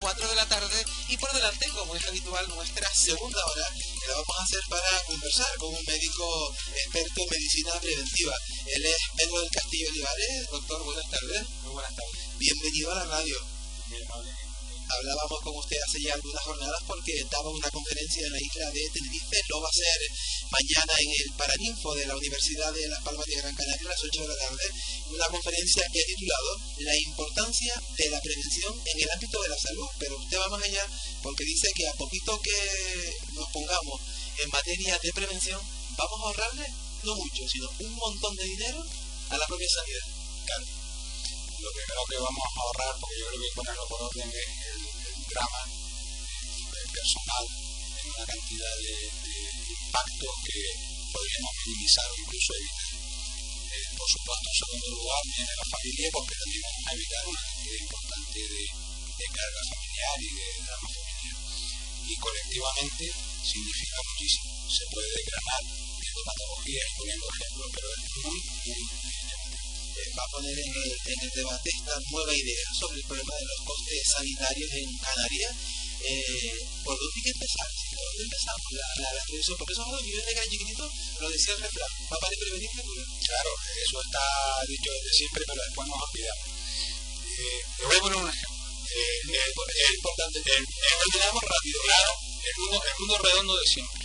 4 de la tarde y por delante, como es habitual, nuestra segunda hora que la vamos a hacer para conversar con un médico experto en medicina preventiva. Él es Pedro del Castillo Olivares. Doctor, buenas tardes. Muy buenas tardes. Bienvenido a la radio. Hablábamos con usted hace ya algunas jornadas porque daba una conferencia en la isla de Tenerife. Lo va a hacer mañana en el Paraninfo de la Universidad de Las Palmas de Gran Canaria a las 8 de la tarde. Una conferencia que ha titulado La importancia de la prevención en el ámbito de la salud. Pero usted va más allá porque dice que a poquito que nos pongamos en materia de prevención, vamos a ahorrarle no mucho, sino un montón de dinero a la propia sanidad. Lo que creo que vamos a ahorrar, porque yo creo que ponerlo por orden es el, el drama el personal una cantidad de, de impactos que podríamos minimizar o incluso evitar. Eh, por supuesto, en segundo lugar, viene la familia, porque también vamos a evitar una cantidad importante de, de carga familiar y de drama familiar. Y colectivamente significa muchísimo. Se puede desgranar viendo patologías poniendo ejemplos, pero es muy, muy eh, va a poner en el, en el, debate esta nueva idea sobre el problema de los costes sanitarios en Canarias. Eh, ¿Por dónde hay que empezar? ¿Por dónde empezamos la, la, la prevención? Porque esos millones de gran chiquititos, lo decía el refrán, va para prevenir que curar. Claro, eso está dicho desde siempre, pero después nos olvidamos. Eh, te voy a poner un ejemplo. Eh, es importante, terminamos rápido. Claro, el mundo, el mundo redondo de siempre.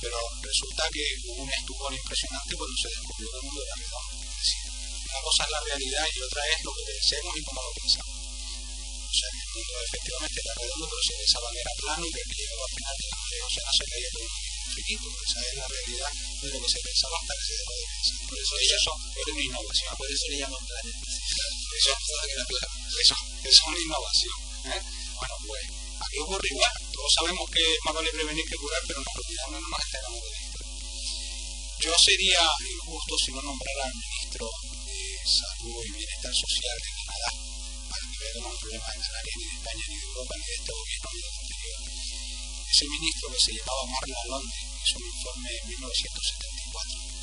Pero resulta que hubo un estupor impresionante cuando se descubrió que el mundo era redondo. Es decir, una cosa es la realidad y otra es lo que pensemos y cómo lo pensamos. O sea, el mundo efectivamente era redondo, pero se pensaba que era plano y que llegó al final de la océano se caía infinito. Esa es la realidad de lo que se pensaba hasta que se dejó de pensar. Por eso, eso, eso era una innovación. Por eso le llaman planes. Eso, es una innovación. ¿eh? Bueno, pues aquí ocurre igual. Todos sabemos que más vale prevenir que curar, pero nos olvidamos, no nos enteramos de esto. Yo sería injusto si no nombrara al ministro salud y bienestar social de Canadá los problemas de Canarias ni de España ni de Europa ni de este gobierno ni del anterior. Ese ministro que se llamaba Marla Londres hizo un informe en 1974.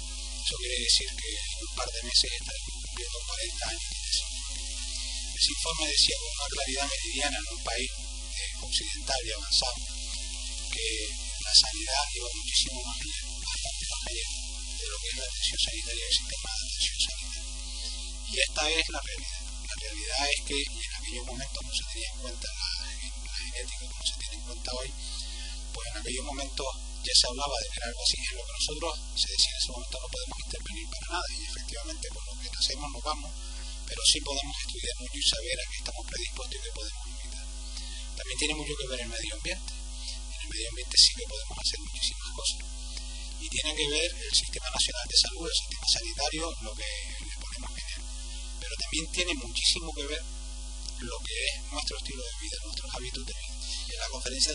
Eso quiere decir que en un par de meses estaremos cumpliendo 40 años de ese. Ese informe decía con una claridad meridiana en un país eh, occidental y avanzado que la sanidad iba muchísimo más allá, bastante más allá de lo que es la atención sanitaria y el sistema de atención sanitaria. Y esta es la realidad. La realidad es que en aquellos momentos no se tenía en cuenta la, la genética como se tiene en cuenta hoy, pues en aquellos momentos ya se hablaba de ver algo así. En lo que nosotros se decía en ese momento no podemos intervenir para nada y efectivamente por lo que nacemos nos vamos, pero sí podemos estudiar mucho y saber a qué estamos predispuestos y qué podemos evitar. También tiene mucho que ver el medio ambiente. En el medio ambiente sí que podemos hacer muchísimas cosas. Y tiene que ver el Sistema Nacional de Salud, el sistema sanitario, lo que también tiene muchísimo que ver lo que es nuestro estilo de vida, nuestros hábitos de vida. La conferencia